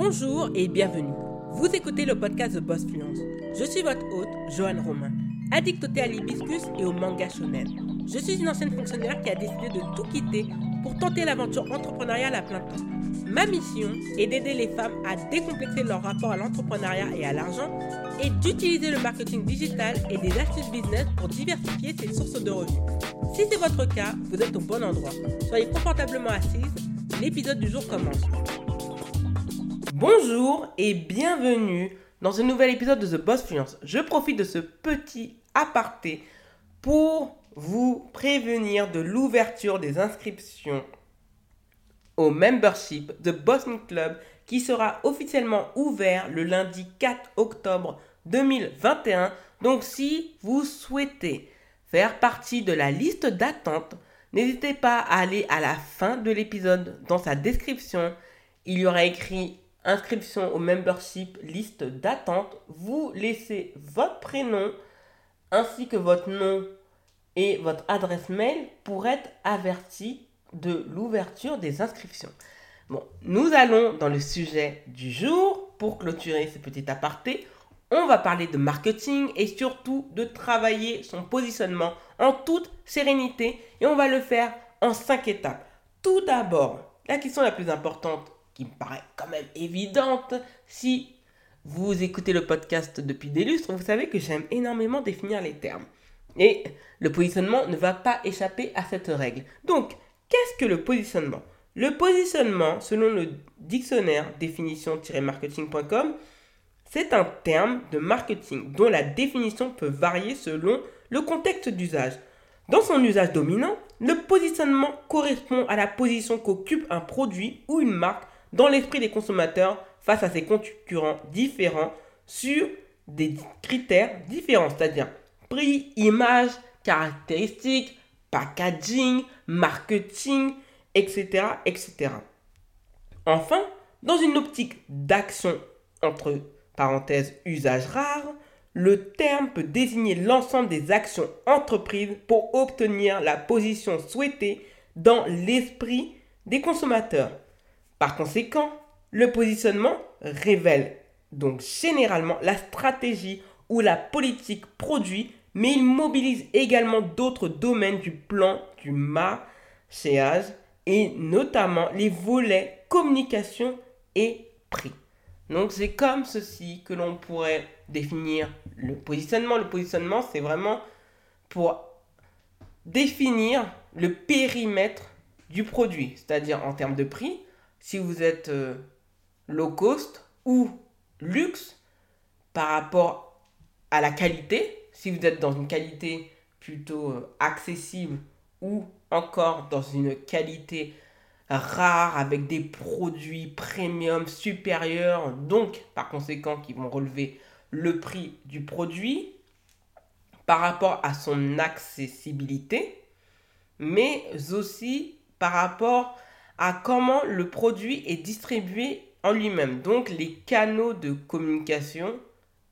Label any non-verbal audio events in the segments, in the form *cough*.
Bonjour et bienvenue. Vous écoutez le podcast The Boss Fluence. Je suis votre hôte, Joanne Romain, addict au thé à l'hibiscus et au manga shonen. Je suis une ancienne fonctionnaire qui a décidé de tout quitter pour tenter l'aventure entrepreneuriale à plein temps. Ma mission est d'aider les femmes à décomplexer leur rapport à l'entrepreneuriat et à l'argent et d'utiliser le marketing digital et des astuces business pour diversifier ses sources de revenus. Si c'est votre cas, vous êtes au bon endroit. Soyez confortablement assise, l'épisode du jour commence. Bonjour et bienvenue dans un nouvel épisode de The Boss Fluence. Je profite de ce petit aparté pour vous prévenir de l'ouverture des inscriptions au membership de Boston Club qui sera officiellement ouvert le lundi 4 octobre 2021. Donc si vous souhaitez faire partie de la liste d'attente, n'hésitez pas à aller à la fin de l'épisode dans sa description. Il y aura écrit inscription au membership liste d'attente. Vous laissez votre prénom ainsi que votre nom et votre adresse mail pour être averti de l'ouverture des inscriptions. Bon, nous allons dans le sujet du jour. Pour clôturer ce petit aparté, on va parler de marketing et surtout de travailler son positionnement en toute sérénité et on va le faire en cinq étapes. Tout d'abord, la question la plus importante qui me paraît quand même évidente, si vous écoutez le podcast depuis des lustres, vous savez que j'aime énormément définir les termes. Et le positionnement ne va pas échapper à cette règle. Donc, Qu'est-ce que le positionnement? Le positionnement, selon le dictionnaire définition-marketing.com, c'est un terme de marketing dont la définition peut varier selon le contexte d'usage. Dans son usage dominant, le positionnement correspond à la position qu'occupe un produit ou une marque dans l'esprit des consommateurs face à ses concurrents différents sur des critères différents, c'est-à-dire prix, image, caractéristiques, packaging, marketing, etc., etc. Enfin, dans une optique d'action entre parenthèses usage rare, le terme peut désigner l'ensemble des actions entreprises pour obtenir la position souhaitée dans l'esprit des consommateurs. Par conséquent, le positionnement révèle donc généralement la stratégie ou la politique produit mais il mobilise également d'autres domaines du plan du marchéage et notamment les volets communication et prix. Donc c'est comme ceci que l'on pourrait définir le positionnement. Le positionnement, c'est vraiment pour définir le périmètre du produit, c'est-à-dire en termes de prix, si vous êtes euh, low cost ou luxe par rapport à la qualité, si vous êtes dans une qualité plutôt euh, accessible ou encore dans une qualité rare avec des produits premium supérieurs, donc par conséquent qui vont relever le prix du produit par rapport à son accessibilité, mais aussi par rapport à comment le produit est distribué en lui-même, donc les canaux de communication,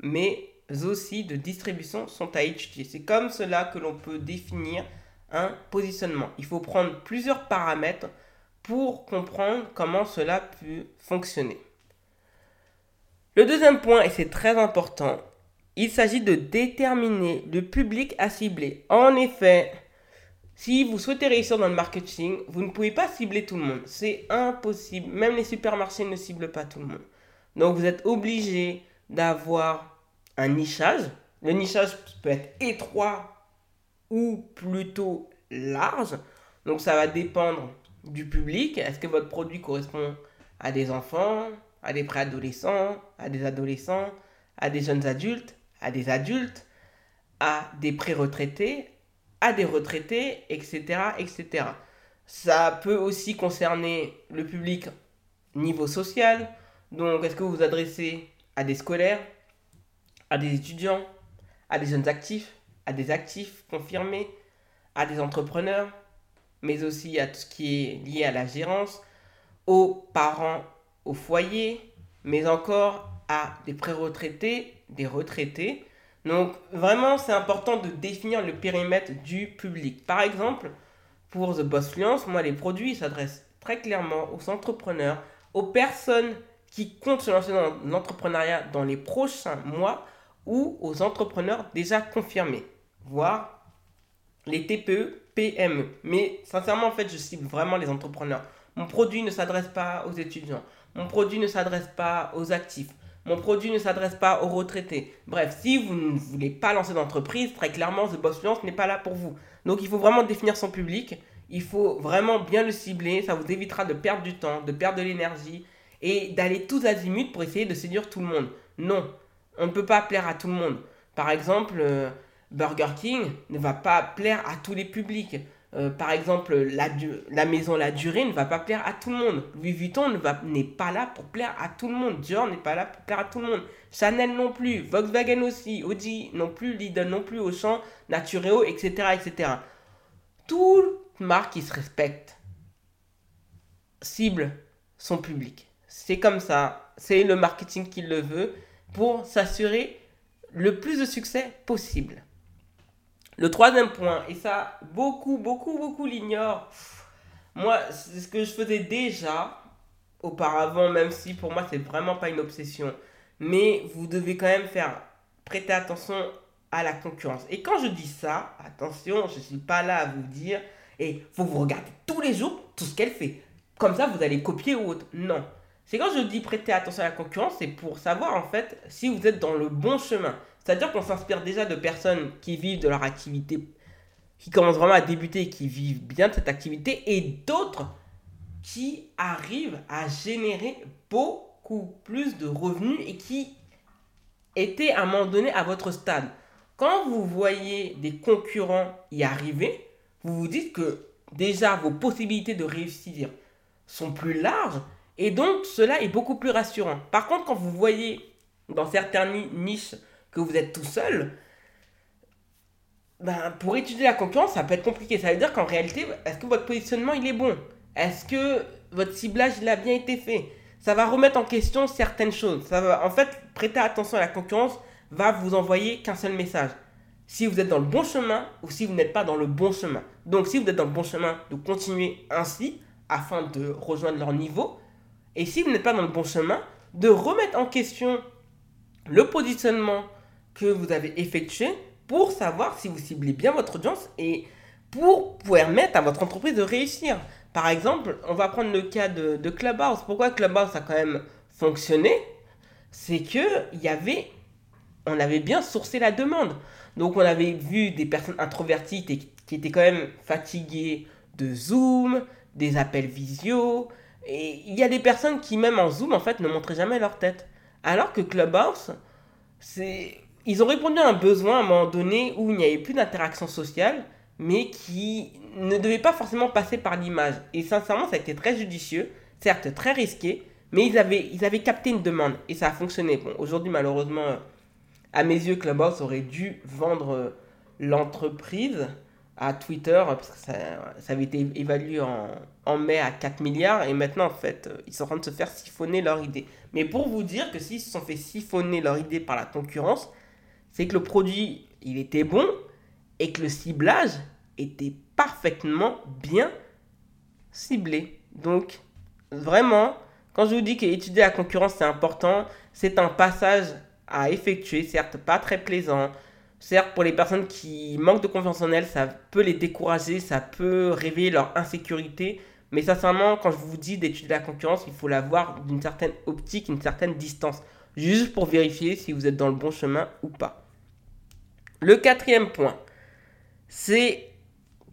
mais aussi de distribution sont à étudier. C'est comme cela que l'on peut définir un positionnement. Il faut prendre plusieurs paramètres pour comprendre comment cela peut fonctionner. Le deuxième point, et c'est très important, il s'agit de déterminer le public à cibler. En effet, si vous souhaitez réussir dans le marketing, vous ne pouvez pas cibler tout le monde. C'est impossible. Même les supermarchés ne ciblent pas tout le monde. Donc vous êtes obligé d'avoir un nichage. Le nichage peut être étroit ou plutôt large. Donc ça va dépendre du public. Est-ce que votre produit correspond à des enfants, à des préadolescents, à des adolescents, à des jeunes adultes, à des adultes, à des pré-retraités, à des retraités, etc., etc. Ça peut aussi concerner le public niveau social. Donc, est-ce que vous vous adressez à des scolaires, à des étudiants, à des jeunes actifs, à des actifs confirmés, à des entrepreneurs, mais aussi à tout ce qui est lié à la gérance, aux parents au foyer, mais encore à des pré-retraités, des retraités. Donc vraiment, c'est important de définir le périmètre du public. Par exemple, pour The Boss Fluence, moi, les produits s'adressent très clairement aux entrepreneurs, aux personnes qui comptent se lancer dans l'entrepreneuriat dans les prochains mois ou aux entrepreneurs déjà confirmés, voire les TPE, PME. Mais sincèrement, en fait, je cible vraiment les entrepreneurs. Mon produit ne s'adresse pas aux étudiants. Mon produit ne s'adresse pas aux actifs. Mon produit ne s'adresse pas aux retraités. Bref, si vous ne voulez pas lancer d'entreprise, très clairement, The Boss Fluence n'est pas là pour vous. Donc, il faut vraiment définir son public. Il faut vraiment bien le cibler. Ça vous évitera de perdre du temps, de perdre de l'énergie et d'aller tous azimuts pour essayer de séduire tout le monde. Non, on ne peut pas plaire à tout le monde. Par exemple, euh, Burger King ne va pas plaire à tous les publics. Euh, par exemple, la, la, maison La Durée ne va pas plaire à tout le monde. Louis Vuitton n'est pas là pour plaire à tout le monde. Dior n'est pas là pour plaire à tout le monde. Chanel non plus. Volkswagen aussi. Audi non plus. Lidl non plus. Auchan, Natureo, etc. etc. Toute marque qui se respecte cible son public. C'est comme ça. C'est le marketing qui le veut pour s'assurer le plus de succès possible. Le troisième point, et ça, beaucoup, beaucoup, beaucoup l'ignorent. Moi, c'est ce que je faisais déjà auparavant, même si pour moi, c'est vraiment pas une obsession. Mais vous devez quand même faire prêter attention à la concurrence. Et quand je dis ça, attention, je suis pas là à vous dire, et faut vous regarder tous les jours tout ce qu'elle fait. Comme ça, vous allez copier ou autre. Non. C'est quand je dis prêter attention à la concurrence, c'est pour savoir en fait si vous êtes dans le bon chemin. C'est-à-dire qu'on s'inspire déjà de personnes qui vivent de leur activité, qui commencent vraiment à débuter et qui vivent bien de cette activité, et d'autres qui arrivent à générer beaucoup plus de revenus et qui étaient à un moment donné à votre stade. Quand vous voyez des concurrents y arriver, vous vous dites que déjà vos possibilités de réussir sont plus larges et donc cela est beaucoup plus rassurant. Par contre, quand vous voyez dans certaines niches que vous êtes tout seul, ben, pour étudier la concurrence, ça peut être compliqué. Ça veut dire qu'en réalité, est-ce que votre positionnement il est bon? Est-ce que votre ciblage il a bien été fait? Ça va remettre en question certaines choses. Ça va, en fait, prêter attention à la concurrence va vous envoyer qu'un seul message. Si vous êtes dans le bon chemin ou si vous n'êtes pas dans le bon chemin. Donc si vous êtes dans le bon chemin, de continuer ainsi afin de rejoindre leur niveau. Et si vous n'êtes pas dans le bon chemin, de remettre en question le positionnement que vous avez effectué pour savoir si vous ciblez bien votre audience et pour permettre à votre entreprise de réussir. Par exemple, on va prendre le cas de, Clubhouse. Pourquoi Clubhouse a quand même fonctionné? C'est que y avait, on avait bien sourcé la demande. Donc on avait vu des personnes introverties qui étaient quand même fatiguées de Zoom, des appels visio. Et il y a des personnes qui même en Zoom en fait ne montraient jamais leur tête. Alors que Clubhouse, c'est ils ont répondu à un besoin à un moment donné où il n'y avait plus d'interaction sociale, mais qui ne devait pas forcément passer par l'image. Et sincèrement, ça a été très judicieux, certes très risqué, mais ils avaient, ils avaient capté une demande et ça a fonctionné. Bon, aujourd'hui, malheureusement, à mes yeux, Clubhouse aurait dû vendre euh, l'entreprise à Twitter, parce que ça, ça avait été évalué en, en, mai à 4 milliards, et maintenant, en fait, euh, ils sont en train de se faire siphonner leur idée. Mais pour vous dire que s'ils se sont fait siphonner leur idée par la concurrence, c'est que le produit, il était bon et que le ciblage était parfaitement bien ciblé. Donc, vraiment, quand je vous dis qu'étudier la concurrence, c'est important, c'est un passage à effectuer, certes pas très plaisant. Certes, pour les personnes qui manquent de confiance en elles, ça peut les décourager, ça peut réveiller leur insécurité. Mais sincèrement, quand je vous dis d'étudier la concurrence, il faut la voir d'une certaine optique, une certaine distance. Juste pour vérifier si vous êtes dans le bon chemin ou pas. Le quatrième point, c'est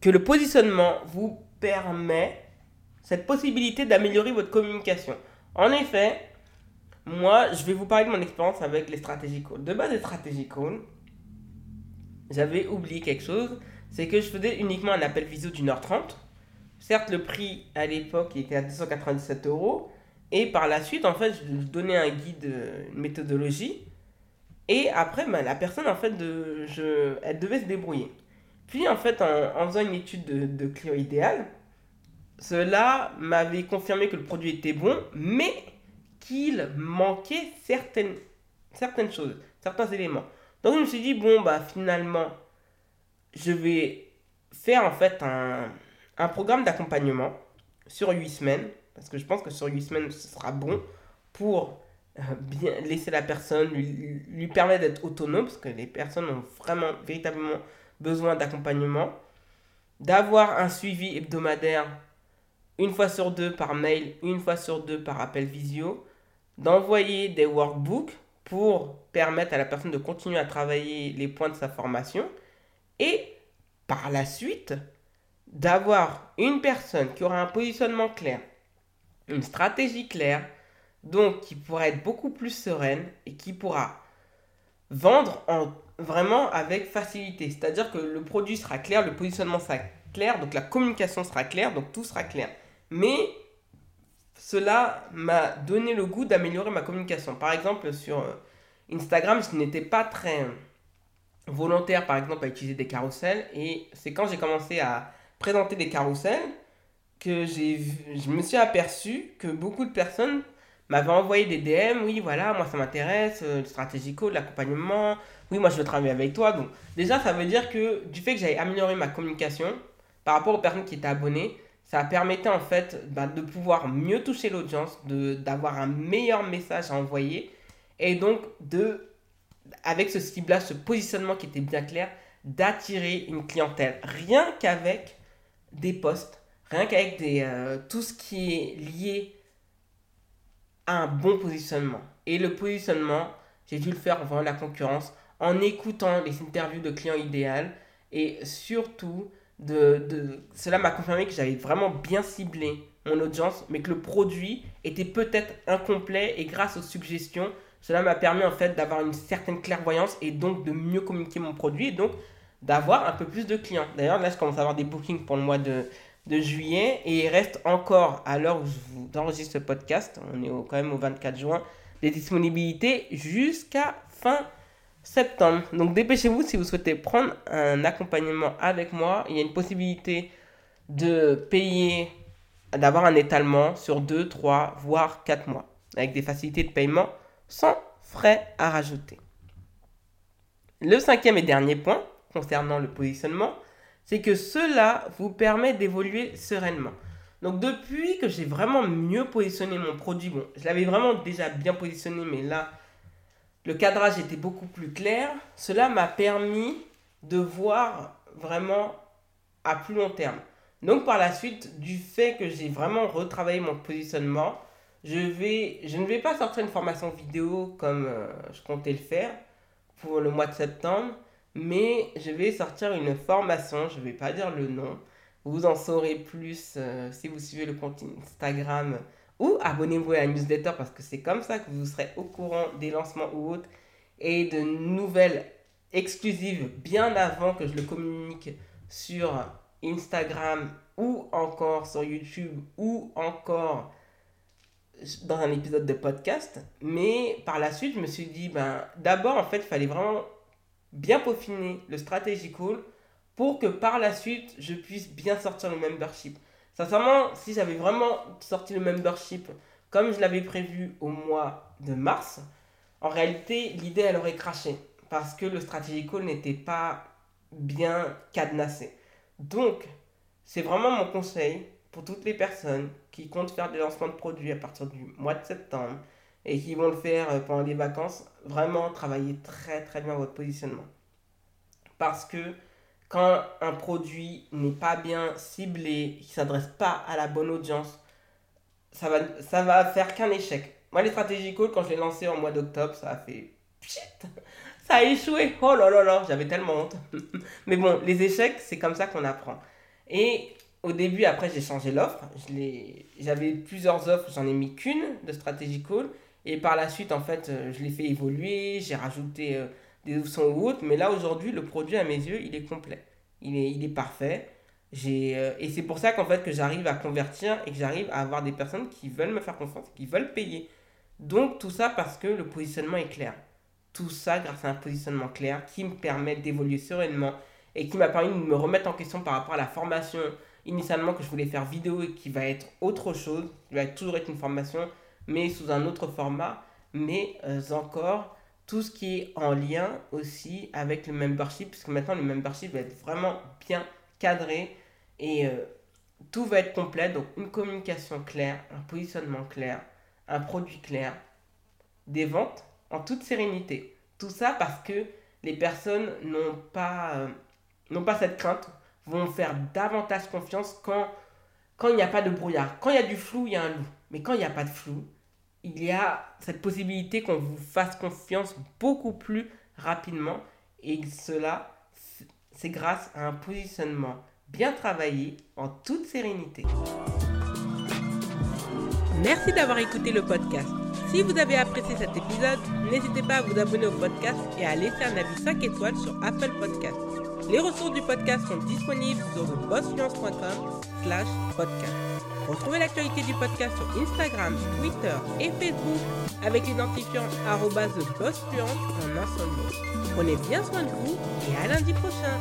que le positionnement vous permet cette possibilité d'améliorer votre communication. En effet, moi, je vais vous parler de mon expérience avec les stratégies. De base, les stratégies j'avais oublié quelque chose, c'est que je faisais uniquement un appel visio d'une heure trente. Certes, le prix à l'époque était à 297 euros. Et par la suite, en fait, je donnais un guide, une méthodologie. Et après, ben, la personne, en fait, de, je, elle devait se débrouiller. Puis, en fait, en, faisant une étude de, de client idéal, cela m'avait confirmé que le produit était bon, mais qu'il manquait certaines, certaines choses, certains éléments. Donc, je me suis dit, bon, bah, finalement, je vais faire, en fait, un, un programme d'accompagnement sur 8 semaines, parce que je pense que sur 8 semaines, ce sera bon pour bien laisser la personne, lui, lui permettre d'être autonome, parce que les personnes ont vraiment, véritablement besoin d'accompagnement, d'avoir un suivi hebdomadaire une fois sur deux par mail, une fois sur deux par appel visio, d'envoyer des workbooks pour permettre à la personne de continuer à travailler les points de sa formation et par la suite d'avoir une personne qui aura un positionnement clair, une stratégie claire, donc qui pourra être beaucoup plus sereine et qui pourra vendre en, vraiment avec facilité. C'est-à-dire que le produit sera clair, le positionnement sera clair, donc la communication sera claire, donc tout sera clair. Mais cela m'a donné le goût d'améliorer ma communication. Par exemple, sur euh, Instagram, je n'étais pas très volontaire, par exemple, à utiliser des carousels. Et c'est quand j'ai commencé à présenter des carousels que je me suis aperçu que beaucoup de personnes m'avaient envoyé des DM. Oui, voilà, moi ça m'intéresse, euh, le stratégico, l'accompagnement. Oui, moi je veux travailler avec toi. Donc, déjà, ça veut dire que du fait que j'avais amélioré ma communication par rapport aux personnes qui étaient abonnées, ça permettait en fait bah, de pouvoir mieux toucher l'audience, d'avoir un meilleur message à envoyer et donc de, avec ce ciblage, ce positionnement qui était bien clair, d'attirer une clientèle. Rien qu'avec des posts, rien qu'avec des, euh, tout ce qui est lié un bon positionnement. Et le positionnement, j'ai dû le faire en voyant la concurrence, en écoutant les interviews de clients idéal et surtout de, cela m'a confirmé que j'avais vraiment bien ciblé mon audience, mais que le produit était peut-être incomplet et grâce aux suggestions, cela m'a permis en fait d'avoir une certaine clairvoyance et donc de mieux communiquer mon produit et donc d'avoir un peu plus de clients. D'ailleurs, là, je commence à avoir des bookings pour le mois de, de juillet et il reste encore, à l'heure où je vous enregistre ce podcast, on est quand même au 24 juin, des disponibilités jusqu'à fin septembre. Donc dépêchez-vous si vous souhaitez prendre un accompagnement avec moi. Il y a une possibilité de payer, d'avoir un étalement sur 2, 3, voire 4 mois. Avec des facilités de paiement sans frais à rajouter. Le cinquième et dernier point concernant le positionnement, c'est que cela vous permet d'évoluer sereinement. Donc depuis que j'ai vraiment mieux positionné mon produit, bon, je l'avais vraiment déjà bien positionné, mais là, le cadrage était beaucoup plus clair. Cela m'a permis de voir vraiment à plus long terme. Donc par la suite, du fait que j'ai vraiment retravaillé mon positionnement, je, ne vais pas sortir une formation vidéo comme euh, je comptais le faire pour le mois de septembre, mais je vais sortir une formation, je ne vais pas dire le nom. Vous en saurez plus euh, si vous suivez le compte Instagram ou abonnez-vous à la newsletter parce que c'est comme ça que vous serez au courant des lancements ou autres et de nouvelles exclusives bien avant que je le communique sur Instagram ou encore sur YouTube ou encore dans un épisode de podcast. Mais par la suite, je me suis dit, ben, d'abord, en fait, il fallait vraiment bien peaufiner le strategy call pour que par la suite, je puisse bien sortir le membership. Sincèrement, si j'avais vraiment sorti le membership comme je l'avais prévu au mois de mars, en réalité, l'idée, elle aurait craché. Parce que le strategy call n'était pas bien cadenassé. Donc, c'est vraiment mon conseil pour toutes les personnes qui comptent faire des lancements de produits à partir du mois de septembre et qui vont le faire euh, pendant les vacances, vraiment travailler très très bien votre positionnement. Parce que quand un produit n'est pas bien ciblé, qui ne s'adresse pas à la bonne audience, ça va, ça va faire qu'un échec. Moi, les stratégies call, quand je l'ai lancé en mois d'octobre, ça a fait *laughs* ça a échoué. Oh là là là, j'avais tellement honte. *laughs* Mais bon, les échecs, c'est comme ça qu'on apprend. Et au début, après, j'ai changé l'offre. J'avais plusieurs offres, j'en ai mis qu'une de stratégie call. Et par la suite, en fait, euh, je l'ai fait évoluer, j'ai rajouté euh, des options ou autres. Mais là, aujourd'hui, le produit, à mes yeux, il est complet. Il est, il est parfait. Euh, et c'est pour ça qu'en fait, que j'arrive à convertir et que j'arrive à avoir des personnes qui veulent me faire confiance, qui veulent payer. Donc, tout ça parce que le positionnement est clair. Tout ça grâce à un positionnement clair qui me permet d'évoluer sereinement et qui m'a permis de me remettre en question par rapport à la formation initialement que je voulais faire vidéo et qui va être autre chose, qui va toujours être une formation, mais sous un autre format, mais euh, encore tout ce qui est en lien aussi avec le membership, puisque maintenant le membership va être vraiment bien cadré et euh, tout va être complet. Donc une communication claire, un positionnement clair, un produit clair, des ventes en toute sérénité. Tout ça parce que les personnes n'ont pas, euh, pas cette crainte, vont faire davantage confiance quand, quand il n'y a pas de brouillard. Quand il y a du flou, il y a un loup. Mais quand il n'y a pas de flou, il y a cette possibilité qu'on vous fasse confiance beaucoup plus rapidement. Et cela, c'est grâce à un positionnement bien travaillé en toute sérénité. Merci d'avoir écouté le podcast. Si vous avez apprécié cet épisode, n'hésitez pas à vous abonner au podcast et à laisser un avis 5 étoiles sur Apple Podcast. Les ressources du podcast sont disponibles sur thebossfluence.com slash podcast. Retrouvez l'actualité du podcast sur Instagram, Twitter et Facebook avec l'identifiant thebossfluence en un seul mot. Prenez bien soin de vous et à lundi prochain